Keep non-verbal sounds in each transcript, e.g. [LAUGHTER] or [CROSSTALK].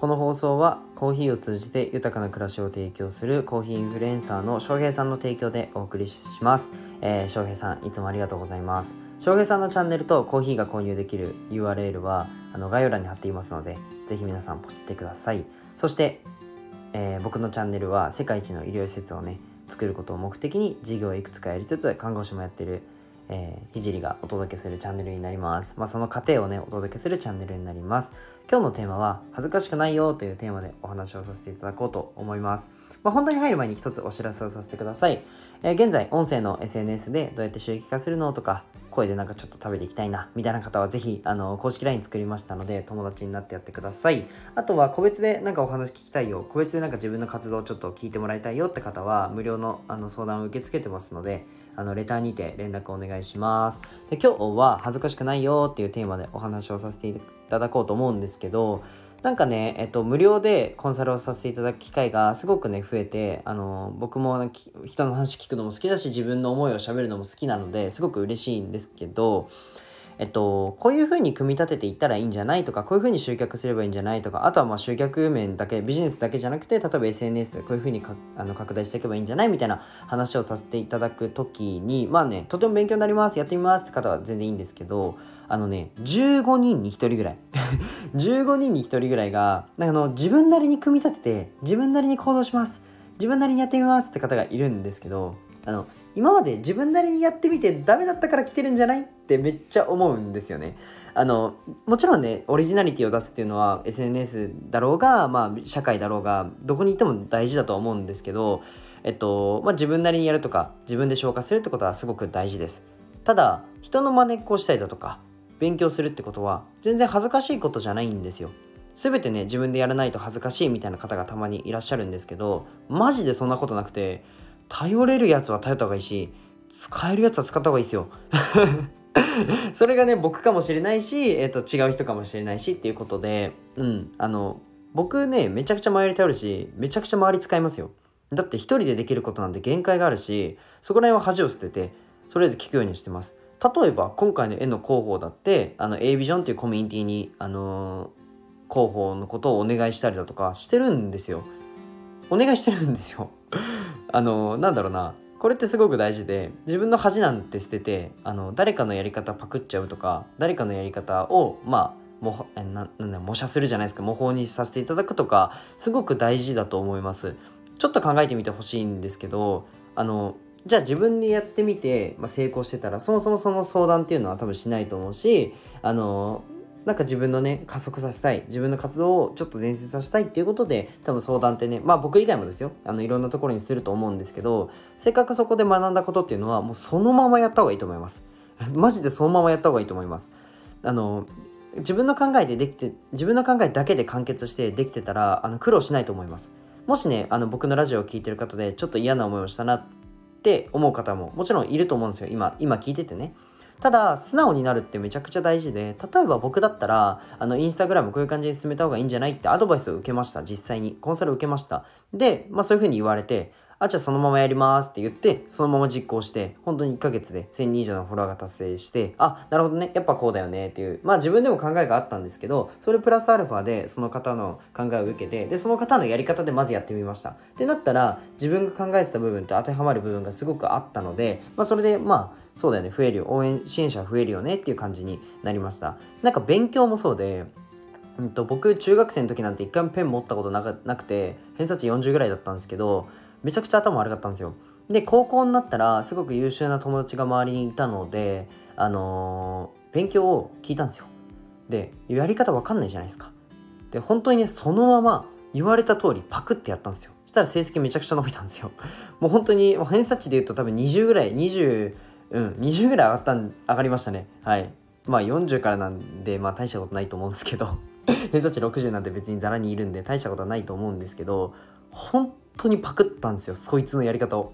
この放送はコーヒーを通じて豊かな暮らしを提供するコーヒーインフルエンサーの翔平さんの提供でお送りします。えー、翔平さんいつもありがとうございます。翔平さんのチャンネルとコーヒーが購入できる URL はあの概要欄に貼っていますのでぜひ皆さんポチってください。そしてえー、僕のチャンネルは世界一の医療施設をね作ることを目的に事業をいくつかやりつつ看護師もやってる、えー、ひがお届けするチャンネルになります、まあ、その過程をねお届けするチャンネルになります。今日のテーマは恥ずかしくないよというテーマでお話をさせていただこうと思います、まあ、本題に入る前に一つお知らせをさせてください、えー、現在音声の SNS でどうやって収益化するのとか声でなんかちょっと食べていきたいなみたいな方はぜひあの公式 LINE 作りましたので友達になってやってください。あとは個別でなんかお話聞きたいよ個別でなんか自分の活動をちょっと聞いてもらいたいよって方は無料のあの相談を受け付けてますのであのレターにて連絡お願いします。で今日は恥ずかしくないよっていうテーマでお話をさせていただこうと思うんですけどなんかね、えっと、無料でコンサルをさせていただく機会がすごくね、増えて、あの、僕も人の話聞くのも好きだし、自分の思いをしゃべるのも好きなので、すごく嬉しいんですけど、えっと、こういうふうに組み立てていったらいいんじゃないとか、こういうふうに集客すればいいんじゃないとか、あとはまあ集客面だけ、ビジネスだけじゃなくて、例えば SNS こういうふうにあの拡大していけばいいんじゃないみたいな話をさせていただくときに、まあね、とても勉強になります、やってみますって方は全然いいんですけど、あのね、15人に1人ぐらい。[LAUGHS] 15人に1人ぐらいが、なんかあの自分なりに組み立てて、自分なりに行動します。自分なりにやってみますって方がいるんですけど、あの、今まで自分なりにやってみてダメだったから来てるんじゃないってめっちゃ思うんですよね。あのもちろんねオリジナリティを出すっていうのは SNS だろうが、まあ、社会だろうがどこにいても大事だと思うんですけど、えっとまあ、自分なりにやるとか自分で消化するってことはすごく大事です。ただ人の真似っこをしたりだとか勉強するってことは全然恥ずかしいことじゃないんですよ。全てね自分でやらないと恥ずかしいみたいな方がたまにいらっしゃるんですけどマジでそんなことなくて頼れるやつは頼った方がいいし使えるやつは使った方がいいですよ。[LAUGHS] それがね僕かもしれないし、えーと、違う人かもしれないしっていうことでうんあの僕ねめちゃくちゃ周り頼るしめちゃくちゃ周り使いますよ。だって一人でできることなんて限界があるしそこら辺は恥を捨ててとりあえず聞くようにしてます。例えば今回の絵の広報だってあの A ビジョンっていうコミュニティにあのー、広報のことをお願いしたりだとかしてるんですよ。お願いしてるんですよ。あのなんだろうな。これってすごく大事で自分の恥なんて捨ててあの誰かのやり方パクっちゃうとか誰かのやり方をまあもえななん模写するじゃないですか。模倣にさせていただくとかすごく大事だと思います。ちょっと考えてみてほしいんですけどあのじゃあ自分でやってみて、まあ、成功してたらそもそもその相談っていうのは多分しないと思うしあのなんか自分のね加速させたい。自分の活動をちょっと前進させたいっていうことで多分相談ってねまあ僕以外もですよ。あのいろんなところにすると思うんですけどせっかくそこで学んだことっていうのはもうそのままやった方がいいと思います。[LAUGHS] マジでそのままやった方がいいと思います。あの自分の考えでできて自分の考えだけで完結してできてたらあの苦労しないと思います。もしねあの僕のラジオを聴いてる方でちょっと嫌な思いをしたなって思う方ももちろんいると思うんですよ。今今聞いててね。ただ素直になるってめちゃくちゃ大事で例えば僕だったらあのインスタグラムこういう感じに進めた方がいいんじゃないってアドバイスを受けました。実際に。コンサルを受けました。で、まあ、そういうふうに言われてあ、じゃあそのままやりますって言って、そのまま実行して、本当に1ヶ月で1000人以上のフォロワーが達成して、あ、なるほどね、やっぱこうだよねっていう、まあ自分でも考えがあったんですけど、それプラスアルファでその方の考えを受けて、で、その方のやり方でまずやってみました。ってなったら、自分が考えてた部分と当てはまる部分がすごくあったので、まあそれで、まあ、そうだよね、増えるよ、応援支援者増えるよねっていう感じになりました。なんか勉強もそうで、うんと、僕中学生の時なんて一回もペン持ったことなくて偏差値40ぐらいだったんですけどめちゃくちゃ頭悪かったんですよ。で高校になったらすごく優秀な友達が周りにいたので、あのー、勉強を聞いたんですよ。でやり方わかんないじゃないですか。で本当にねそのまま言われた通りパクってやったんですよ。そしたら成績めちゃくちゃ伸びたんですよ。[LAUGHS] もう本当に偏差値で言うと多分20ぐらい20うん20ぐらい上がったん上がりましたね。はい。まあ40からなんでまあ大したことないと思うんですけど [LAUGHS] 偏差値60なんて別にざらにいるんで大したことはないと思うんですけど本当にパクったんですよそいつのやり方を。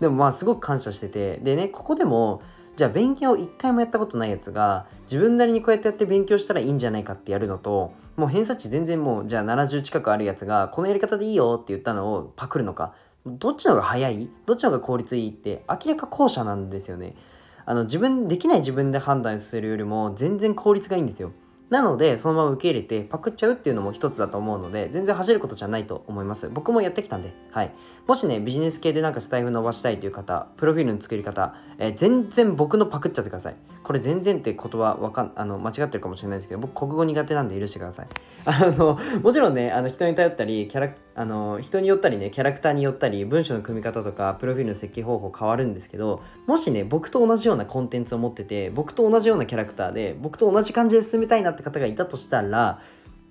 でもまあすごく感謝してて。でねここでもじゃあ勉強を一回もやったことないやつが自分なりにこうやってやって勉強したらいいんじゃないかってやるのともう偏差値全然もうじゃあ70近くあるやつがこのやり方でいいよって言ったのをパクるのか。どっちの方が早い？どっちの方が効率いいって明らか後者なんですよね。あの自分できない自分で判断するよりも全然効率がいいんですよ。なのでそのまま受け入れてパクっちゃうっていうのも一つだと思うので全然走ることじゃないと思います。僕もやってきたんではい。もしねビジネス系でなんかスタイフ伸ばしたいという方プロフィールの作り方、えー、全然僕のパクっちゃってください。これ全然って言葉わかんあの間違ってるかもしれないですけど僕国語苦手なんで許してください。[LAUGHS] あのもちろんねあの人に頼ったりキャラあの人によったりねキャラクターによったり文章の組み方とかプロフィールの設計方法変わるんですけどもしね僕と同じようなコンテンツを持ってて僕と同じようなキャラクターで僕と同じ感じで進めたいなって方がいたとしたら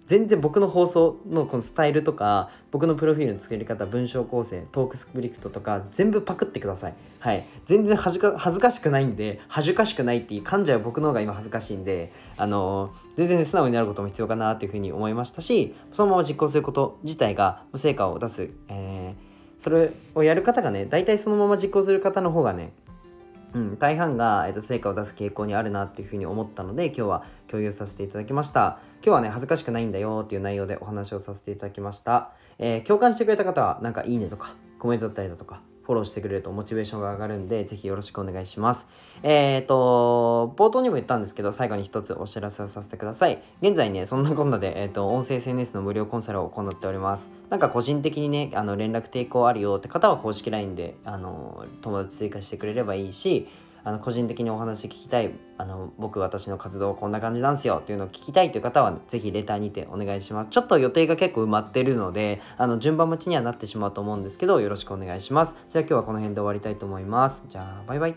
全然僕の放送のこのスタイルとか僕のプロフィールの作り方文章構成トークスクリプトとか全部パクってください。はい。全然恥ずか恥ずかしくないんで恥ずかしくないっていう噛んじゃう僕の方が今恥ずかしいんであの全然ね素直になることも必要かなっていうふうに思いましたしそのまま実行すること自体が成果を出す、えー、それをやる方がね大体そのまま実行する方の方がねうん、大半が、えーと、成果を出す傾向にあるなっていうふうに思ったので今日は共有させていただきました。今日はね恥ずかしくないんだよっていう内容でお話をさせていただきました、えー、共感してくれた方はなんかいいねとかコメントだったりだとかフォローしてくれるとモチベーションが上がるんで、ぜひよろしくお願いします。えっ、ー、と、冒頭にも言ったんですけど、最後に一つお知らせをさせてください。現在ね、そんなこんなで、えっ、ー、と、音声 SNS の無料コンサルを行っております。なんか個人的にね、あの、連絡抵抗あるよって方は公式 LINE で、あの、友達追加してくれればいいし、あの個人的にお話聞きたいあの僕私の活動こんな感じなんですよっていうのを聞きたいという方はぜひレターにてお願いします。ちょっと予定が結構埋まってるのであの順番待ちにはなってしまうと思うんですけどよろしくお願いします。じゃあ今日はこの辺で終わりたいと思います。じゃあバイバイ。